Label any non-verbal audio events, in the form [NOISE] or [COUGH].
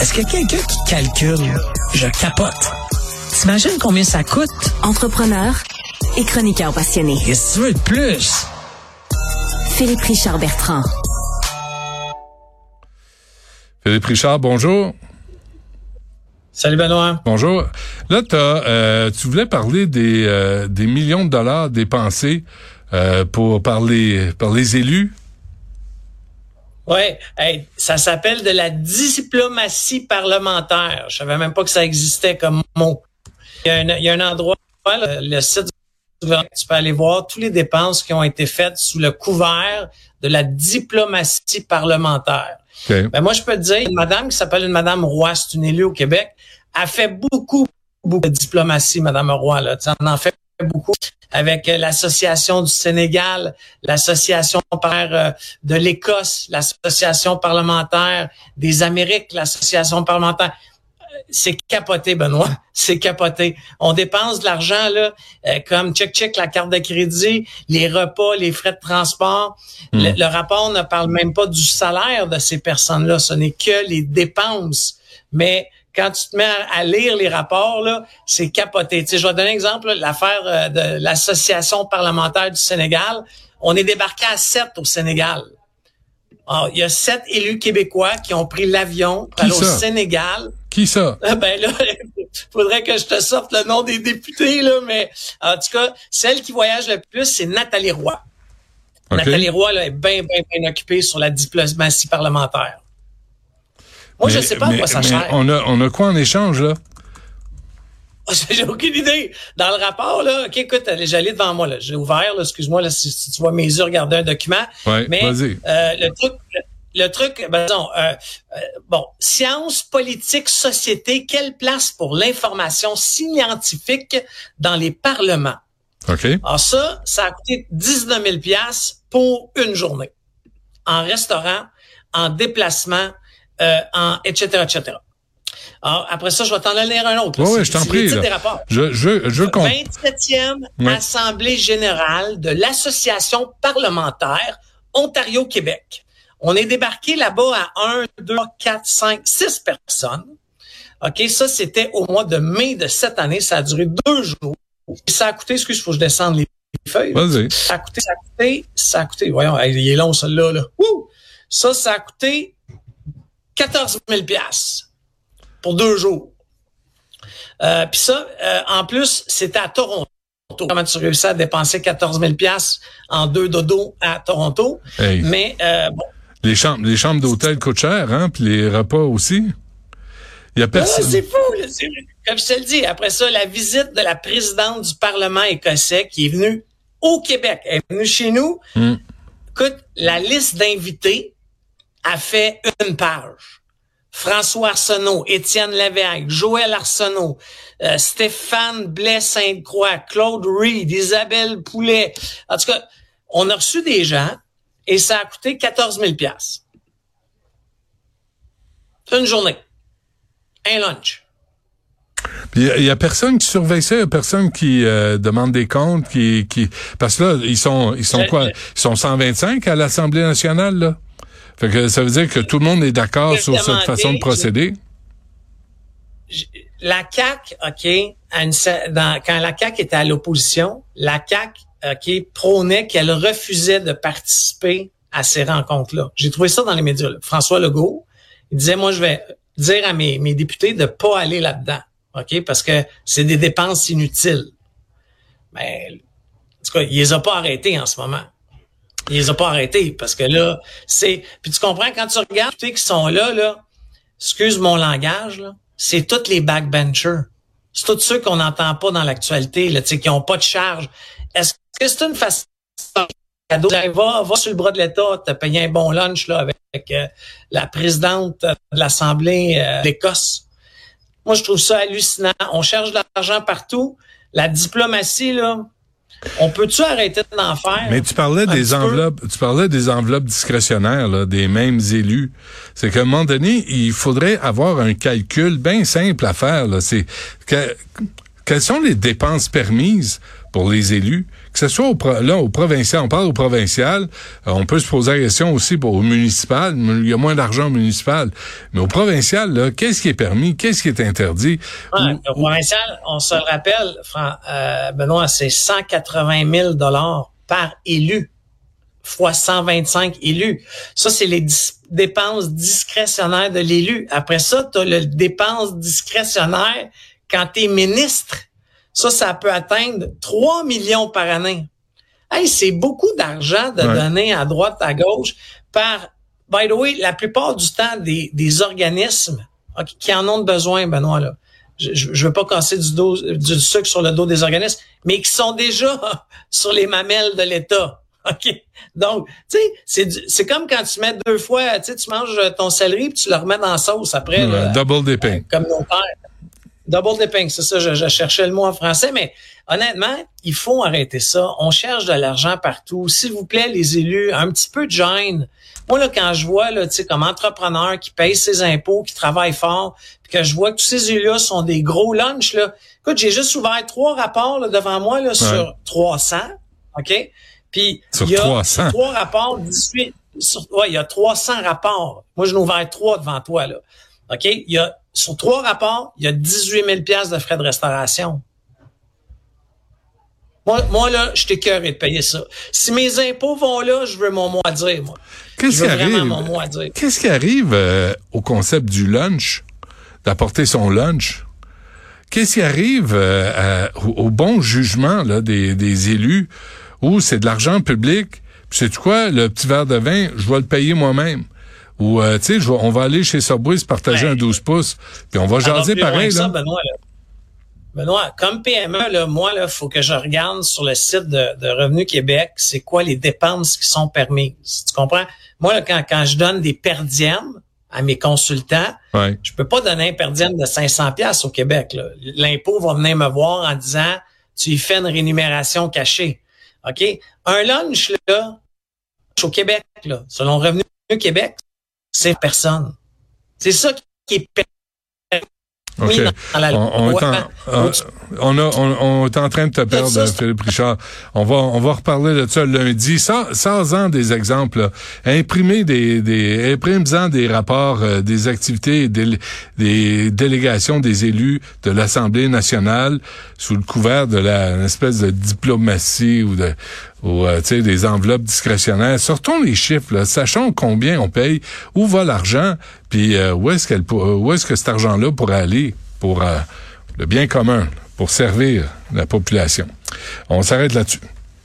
Est-ce que quelqu'un qui calcule, je capote? T'imagines combien ça coûte? Entrepreneur et chroniqueur passionné. Qu'est-ce que tu veux de plus? Philippe Richard Bertrand. Philippe Richard, bonjour. Salut Benoît. Bonjour. Là, euh, tu voulais parler des, euh, des millions de dollars dépensés euh, pour par les, par les élus. Oui, ça s'appelle de la diplomatie parlementaire. Je savais même pas que ça existait comme mot. Il y a un, endroit, le, site du gouvernement, tu peux aller voir toutes les dépenses qui ont été faites sous le couvert de la diplomatie parlementaire. Ben moi, je peux te dire, une madame qui s'appelle une madame Roy, c'est une élue au Québec, a fait beaucoup, beaucoup de diplomatie, madame Roy. Là. On en fait beaucoup avec euh, l'association du Sénégal, l'association euh, de l'Écosse, l'association parlementaire des Amériques, l'association parlementaire c'est capoté, Benoît. [LAUGHS] C'est capoté. On dépense de l'argent là, euh, comme check check la carte de crédit, les repas, les frais de transport. Le, hmm. rapport ne parle même pas du salaire de ces personnes-là. Ce n'est que les dépenses. Mais quand tu te mets à, lire les rapports, là, c'est capoté. Tu je vais donner un exemple, l'affaire euh, de l'association parlementaire du Sénégal. On est débarqué à sept au Sénégal. Alors, il y a sept élus québécois qui ont pris l'avion au Sénégal qui ça? [LAUGHS] Ah, ben là, [LAUGHS] faudrait que je te sorte le nom des députés, là, mais en tout cas, celle qui voyage le plus, c'est Nathalie Roy. Nathalie Roy là, est bien, bien, bien occupée sur la diplomatie parlementaire. Moi, je sais pas à quoi ça sert. On a, on a quoi en échange, là? [LAUGHS] J'ai aucune idée. Dans le rapport, là, OK, écoute, j'allais devant moi, là. J'ai ouvert, excuse-moi, là, si, tu vois mes yeux regarder un document. Ouais, mais euh, le truc, le truc, ben, disons, euh, euh, bon, sciences, politique, société, quelle place pour l'information scientifique dans les parlements? OK. Alors ça, ça a coûté 19 000 pour une journée. En restaurant, en déplacement, euh, en etc., etc. Alors, après ça, je vais t'en donner un autre. Oui, je t'en prie. Je, je, je compte. 27e Assemblée générale de l'Association parlementaire Ontario-Québec. On est débarqué là-bas à 1, 2, 4, 5, 6 personnes. OK, ça, c'était au mois de mai de cette année. Ça a duré deux jours. ça a coûté, excuse, il faut que je descende les feuilles. Vas-y. Ça a coûté, ça a coûté, ça a coûté, voyons, il est long, celui-là, là. Ça, ça a coûté 14 000 pour deux jours. Euh, Puis ça, euh, en plus, c'était à Toronto. Comment tu réussis à dépenser 14 000 en deux dodos à Toronto? Mais euh, bon, les chambres, les chambres d'hôtel coûtent cher, hein, puis les repas aussi. Il y a personne. c'est fou. Comme je te le dis, après ça, la visite de la présidente du Parlement écossais qui est venue au Québec, elle est venue chez nous. Hmm. Écoute, la liste d'invités a fait une page. François Arsenault, Étienne Lévesque, Joël Arsenault, euh, Stéphane Blais-Sainte-Croix, Claude Reed, Isabelle Poulet. En tout cas, on a reçu des gens et ça a coûté 14 000 Une journée. Un lunch. Il y, a personne qui surveille ça, il y a personne qui euh, demande des comptes, qui, qui parce que là ils sont ils sont quoi? Ils sont 125 à l'Assemblée nationale là. Fait que ça veut dire que tout le monde est d'accord sur cette façon de procéder? La CAC, ok, quand la CAC était à l'opposition, la CAC qui prônait qu'elle refusait de participer à ces rencontres-là. J'ai trouvé ça dans les médias. François Legault, il disait, moi, je vais dire à mes, mes députés de pas aller là-dedans, OK? Parce que c'est des dépenses inutiles. Mais, en tout cas, il les a pas arrêtés en ce moment. Il les a pas arrêtés parce que là, c'est... Puis tu comprends, quand tu regardes les qui sont là, là, excuse mon langage, là, c'est tous les backbenchers. C'est tous ceux qu'on n'entend pas dans l'actualité, là, qui ont pas de charge. Est-ce que c'est une façon cadeau? Va, va sur le bras de l'État, te payer un bon lunch là, avec, euh, la présidente de l'Assemblée euh, d'Écosse. Moi, je trouve ça hallucinant. On cherche de l'argent partout. La diplomatie, là, on peut-tu arrêter d'en faire? Mais tu parlais des enveloppes, tu parlais des enveloppes discrétionnaires, là, des mêmes élus. C'est qu'à un moment donné, il faudrait avoir un calcul bien simple à faire. C'est que, quelles sont les dépenses permises pour les élus? Que ce soit au, là au provincial, on parle au provincial, euh, on peut se poser la question aussi pour au municipal, il y a moins d'argent au municipal, mais au provincial, là, qu'est-ce qui est permis, qu'est-ce qui est interdit? au provincial, on se le rappelle, euh, Benoît, c'est 180 000 dollars par élu fois 125 élus. Ça, c'est les dépenses discrétionnaires de l'élu. Après ça, tu as le dépense discrétionnaire quand tu es ministre. Ça, ça peut atteindre 3 millions par année. Hey, c'est beaucoup d'argent de donner à droite, à gauche par, by the way, la plupart du temps, des, des organismes qui en ont besoin, Benoît, là. Je, ne veux pas casser du, dos, du sucre sur le dos des organismes, mais qui sont déjà [LAUGHS] sur les mamelles de l'État. [LAUGHS] OK? Donc, tu sais, c'est comme quand tu mets deux fois, tu sais, tu manges ton céleri puis tu le remets dans la sauce après. double dipping. Euh, comme nos pères. Double dipping, c'est ça, je, cherchais le mot en français, mais honnêtement, il faut arrêter ça. On cherche de l'argent partout. S'il vous plaît, les élus, un petit peu de gêne. Moi, là, quand je vois, là, tu sais, comme entrepreneur qui paye ses impôts, qui travaille fort, puis que je vois que tous ces élus-là sont des gros lunchs, là. Écoute, j'ai juste ouvert trois rapports là, devant moi là, sur 300, OK? Puis il y a 300. trois rapports, 18. ouais, il y a 300 rapports. Moi, je n'ai ouvert trois devant toi là. OK, il y a sur trois rapports, il y a 18 000 pièces de frais de restauration. Moi, moi là, je t'écœurerai de payer ça. Si mes impôts vont là, je veux mon mot à dire, moi. Qu'est-ce qui arrive? Qu'est-ce qui arrive euh, au concept du lunch, d'apporter son lunch? Qu'est-ce qui arrive euh, au, bon jugement là, des, des élus ou c'est de l'argent public, puis c'est quoi, le petit verre de vin, je vais le payer moi-même? Ou, euh, tu sais, on va aller chez se partager un 12 pouces, puis on va jaser pareil. Ça, Benoît, Benoît, comme PME, là, moi, il faut que je regarde sur le site de, de Revenu Québec, c'est quoi les dépenses qui sont permises. Tu comprends? Moi, là, quand, quand je donne des perdièmes à mes consultants, ouais. je peux pas donner un perdième de 500 pièces au Québec. L'impôt va venir me voir en disant, tu y fais une rémunération cachée. OK? Un lunch, là, au Québec, là, selon Revenu Québec, c'est personne. C'est ça qui est on, est en, train de te perdre, Philippe Richard. On va, on va reparler de ça lundi. Sans, sans en des exemples, imprimer des, des, imprimez des rapports, euh, des activités, des, des délégations des élus de l'Assemblée nationale sous le couvert de la espèce de diplomatie ou de ou euh, des enveloppes discrétionnaires. Sortons les chiffres, là. sachons combien on paye, où va l'argent, puis euh, où est-ce qu'elle où est-ce que cet argent-là pourrait aller pour euh, le bien commun, pour servir la population. On s'arrête là-dessus.